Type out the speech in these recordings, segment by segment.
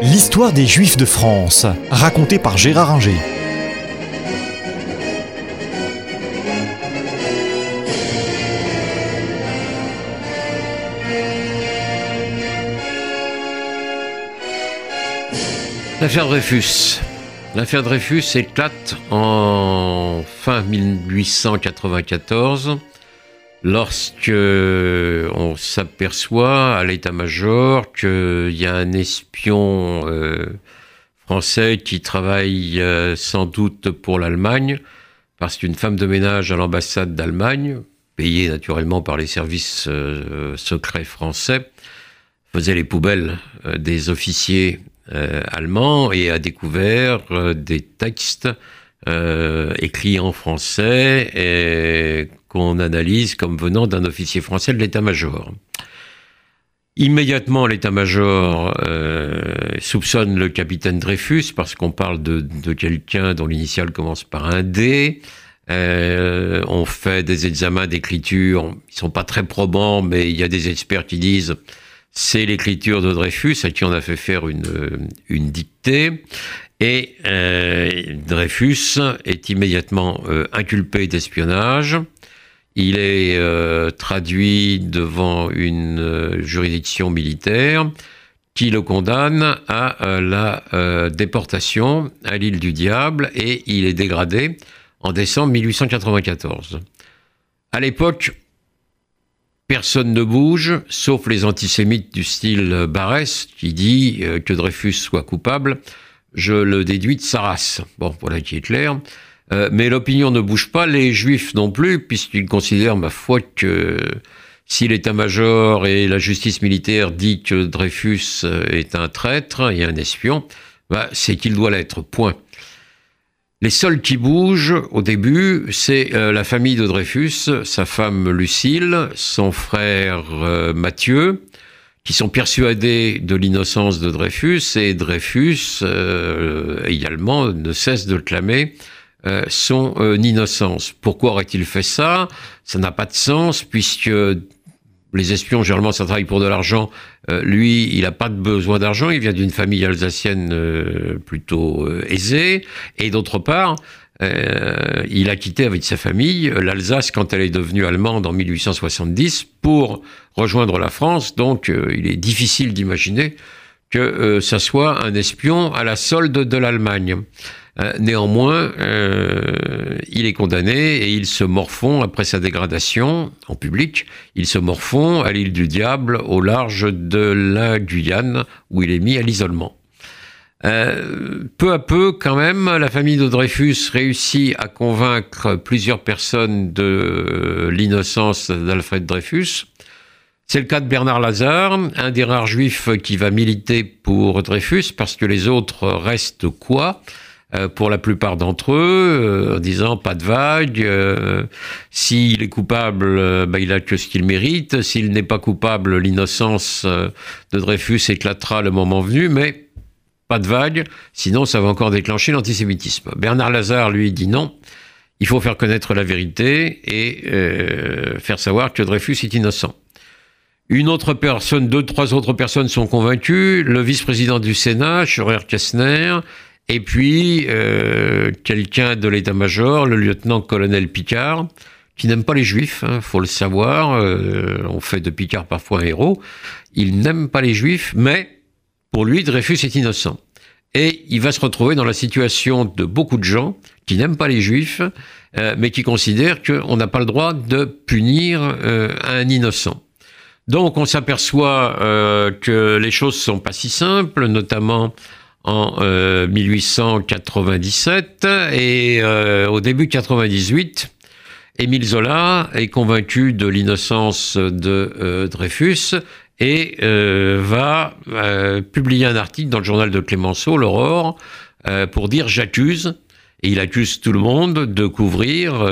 L'histoire des Juifs de France, racontée par Gérard Inger. L'affaire Dreyfus. L'affaire Dreyfus éclate en fin 1894 lorsque on s'aperçoit à l'état-major qu'il y a un espion euh, français qui travaille euh, sans doute pour l'Allemagne, parce qu'une femme de ménage à l'ambassade d'Allemagne, payée naturellement par les services euh, secrets français, faisait les poubelles des officiers allemands et a découvert des textes écrits en français et qu'on analyse comme venant d'un officier français de l'état-major. Immédiatement, l'état-major euh, soupçonne le capitaine Dreyfus parce qu'on parle de, quelqu'un dont l'initiale commence par un D. Euh, on fait des examens d'écriture, ils sont pas très probants, mais il y a des experts qui disent c'est l'écriture de Dreyfus à qui on a fait faire une, une dictée. Et euh, Dreyfus est immédiatement inculpé d'espionnage. Il est euh, traduit devant une euh, juridiction militaire qui le condamne à euh, la déportation à l'île du Diable et il est dégradé en décembre 1894. À l'époque, personne ne bouge, sauf les antisémites du style Barès, qui dit que Dreyfus soit coupable. Je le déduis de sa race. Bon, voilà qui est clair. Euh, mais l'opinion ne bouge pas, les juifs non plus, puisqu'ils considèrent, ma foi, que si l'état-major et la justice militaire dit que Dreyfus euh, est un traître et un espion, bah, c'est qu'il doit l'être, point. Les seuls qui bougent au début, c'est euh, la famille de Dreyfus, sa femme Lucille, son frère Mathieu, qui sont persuadés de l'innocence de Dreyfus, et Dreyfus également ne cesse de clamer euh, son euh, innocence. Pourquoi aurait-il fait ça? Ça n'a pas de sens puisque les espions, généralement, ça travaille pour de l'argent. Euh, lui, il n'a pas de besoin d'argent. Il vient d'une famille alsacienne plutôt aisée. Et d'autre part, il a quitté avec sa famille l'Alsace quand elle est devenue allemande en 1870 pour rejoindre la France. Donc, il est difficile d'imaginer que ça soit un espion à la solde de l'Allemagne. Euh, néanmoins, euh, il est condamné et il se morfond après sa dégradation en public. Il se morfond à l'île du Diable, au large de la Guyane, où il est mis à l'isolement. Euh, peu à peu, quand même, la famille de Dreyfus réussit à convaincre plusieurs personnes de l'innocence d'Alfred Dreyfus. C'est le cas de Bernard Lazare, un des rares juifs qui va militer pour Dreyfus, parce que les autres restent quoi euh, pour la plupart d'entre eux, euh, en disant pas de vague, s'il est coupable, bah, il a que ce qu'il mérite, s'il n'est pas coupable, l'innocence de Dreyfus éclatera le moment venu, mais pas de vague, sinon ça va encore déclencher l'antisémitisme. Bernard Lazare, lui, dit non, il faut faire connaître la vérité et faire savoir que Dreyfus est innocent. Une autre personne, deux, trois autres personnes sont convaincues. Le vice-président du Sénat, Scheurer Kessner, et puis, euh, quelqu'un de l'état-major, le lieutenant-colonel Picard, qui n'aime pas les juifs, hein, faut le savoir, euh, on fait de Picard parfois un héros, il n'aime pas les juifs, mais pour lui, Dreyfus est innocent. Et il va se retrouver dans la situation de beaucoup de gens qui n'aiment pas les juifs, euh, mais qui considèrent qu'on n'a pas le droit de punir un innocent. Donc on s'aperçoit que les choses sont pas si simples, notamment en 1897 euh, et euh, au début 98, Émile Zola est convaincu de l'innocence de euh, Dreyfus et va publier un article dans le journal de Clémenceau, l'Aurore, pour dire j'accuse, et il accuse tout le monde de couvrir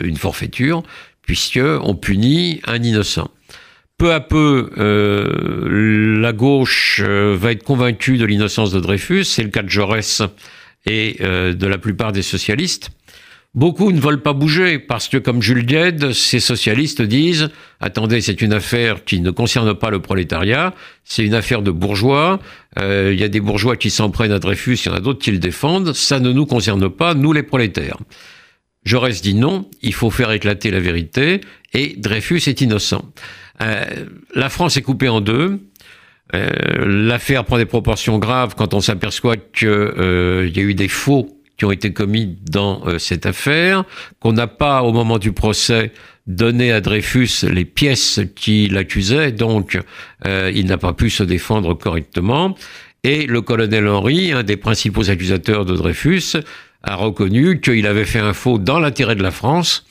une forfaiture, puisque on punit un innocent peu à peu, euh, la gauche euh, va être convaincue de l'innocence de Dreyfus. C'est le cas de Jaurès et euh, de la plupart des socialistes. Beaucoup ne veulent pas bouger parce que, comme Jules Gued, ces socialistes disent attendez, c'est une affaire qui ne concerne pas le prolétariat, c'est une affaire de bourgeois. Euh, il y a des bourgeois qui s'en prennent à Dreyfus, il y en a d'autres qui le défendent. Ça ne nous concerne pas, nous les prolétaires. Jaurès dit non, il faut faire éclater la vérité et Dreyfus est innocent. Euh, la France est coupée en deux. Euh, l'affaire prend des proportions graves quand on s'aperçoit qu'il y a eu des faux qui ont été commis dans euh, cette affaire, qu'on n'a pas, au moment du procès, donné à Dreyfus les pièces qui l'accusaient, donc euh, il n'a pas pu se défendre correctement. Et le colonel Henry, un des principaux accusateurs de Dreyfus, a reconnu qu'il avait fait un faux dans l'intérêt de la France.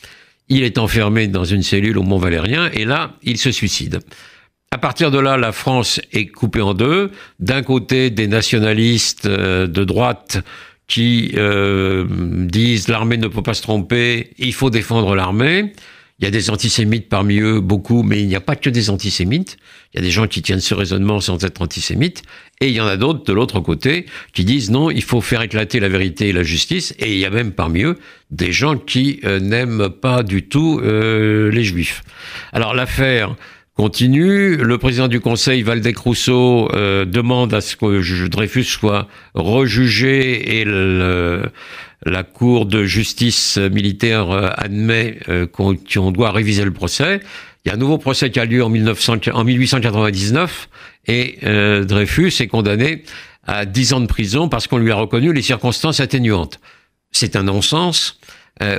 Il est enfermé dans une cellule au Mont Valérien et là, il se suicide. À partir de là, la France est coupée en deux. D'un côté, des nationalistes euh, de droite qui euh, disent l'armée ne peut pas se tromper, il faut défendre l'armée. Il y a des antisémites parmi eux, beaucoup, mais il n'y a pas que des antisémites. Il y a des gens qui tiennent ce raisonnement sans être antisémites. Et il y en a d'autres de l'autre côté qui disent non, il faut faire éclater la vérité et la justice. Et il y a même parmi eux des gens qui euh, n'aiment pas du tout euh, les juifs. Alors l'affaire continue. Le président du Conseil, Valdec Rousseau, euh, demande à ce que Dreyfus soit rejugé et la Cour de justice militaire euh, admet euh, qu'on doit réviser le procès. Il y a un nouveau procès qui a lieu en, 1900, en 1899 et Dreyfus est condamné à 10 ans de prison parce qu'on lui a reconnu les circonstances atténuantes. C'est un non-sens.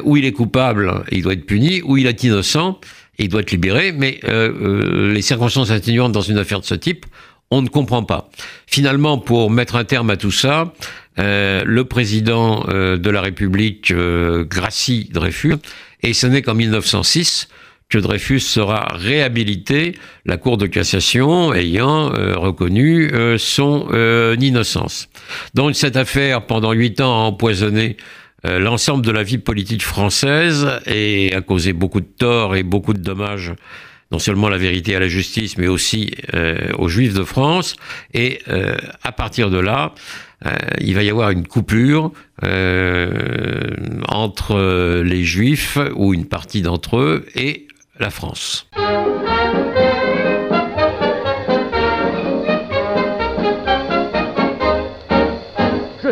où il est coupable, il doit être puni, où il est innocent, il doit être libéré, mais euh, euh, les circonstances atténuantes dans une affaire de ce type, on ne comprend pas. Finalement, pour mettre un terme à tout ça, euh, le président de la République gracie Dreyfus, et ce n'est qu'en 1906 que Dreyfus sera réhabilité, la Cour de cassation ayant reconnu son innocence. Donc cette affaire, pendant huit ans, a empoisonné euh, l'ensemble de la vie politique française a causé beaucoup de torts et beaucoup de dommages non seulement à la vérité et à la justice, mais aussi euh, aux Juifs de France. Et euh, à partir de là, il va y avoir une coupure entre les Juifs, ou une partie d'entre eux, et la France.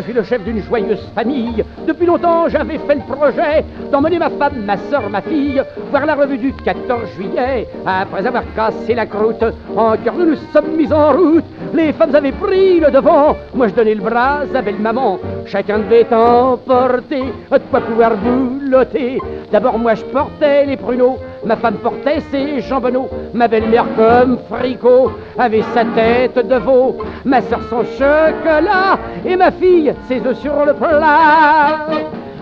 Je suis le chef d'une joyeuse famille. Depuis longtemps, j'avais fait le projet d'emmener ma femme, ma soeur, ma fille, voir la revue du 14 juillet. Après avoir cassé la croûte, en cœur nous nous sommes mis en route. Les femmes avaient pris le devant, moi je donnais le bras à belle maman. Chacun devait emporter de quoi pouvoir boulotter. D'abord moi je portais les pruneaux, ma femme portait ses jambonneaux, ma belle-mère comme fricot avait sa tête de veau, ma soeur son chocolat et ma fille ses œufs sur le plat.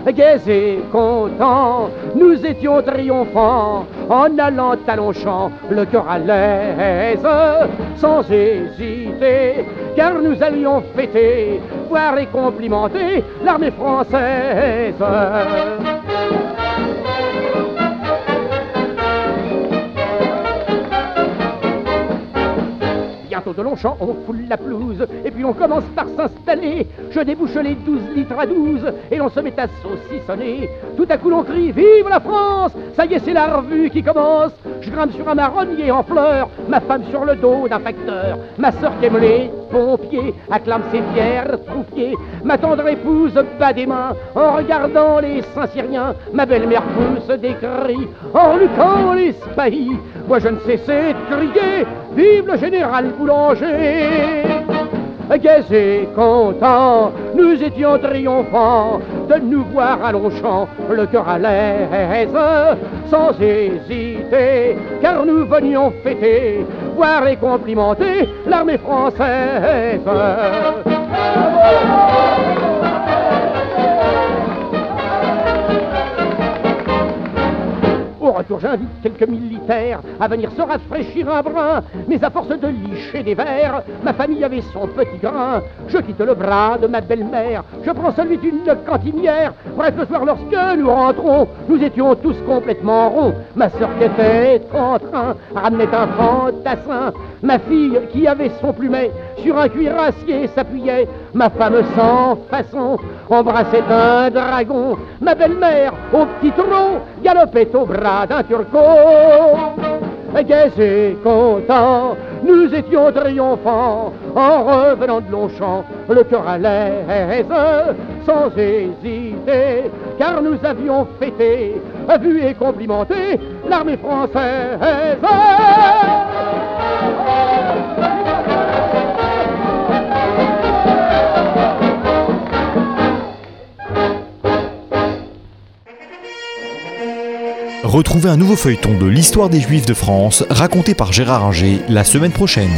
Gai et content, nous étions triomphants en allant à Longchamp, le cœur à l'aise, sans hésiter, car nous allions fêter, voir et complimenter l'armée française. De Longchamp, on foule la pelouse, et puis on commence par s'installer. Je débouche les 12 litres à 12, et l'on se met à saucissonner. Tout à coup l'on crie Vive la France Ça y est, c'est la revue qui commence. Je grimpe sur un marronnier en fleurs, ma femme sur le dos d'un facteur, ma soeur qui aime les pompiers, acclame ses fiers troupiers, ma tendre épouse bat des mains en regardant les Saint-Syriens, ma belle-mère pousse des cris en luquant les spahis. Moi je ne cessais de crier Vive le général boulanger Gai et content, nous étions triomphants de nous voir à Longchamp, le cœur à l'aise, sans hésiter, car nous venions fêter, voir et complimenter l'armée française. retour, j'invite quelques militaires à venir se rafraîchir un brin. Mais à force de licher des verres, ma famille avait son petit grain. Je quitte le bras de ma belle-mère, je prends celui d'une cantinière. Bref, le soir, lorsque nous rentrons, nous étions tous complètement ronds. Ma soeur qui était en train ramenait un fantassin. Ma fille qui avait son plumet sur un cuirassier s'appuyait. Ma femme sans façon embrassait un dragon. Ma belle-mère au petit trot galopait au bras d'un turco. Gai et content, nous étions triomphants en revenant de Longchamp, le cœur à l'aise, sans hésiter, car nous avions fêté, vu et complimenté l'armée française. Retrouvez un nouveau feuilleton de l'histoire des Juifs de France raconté par Gérard Inger la semaine prochaine.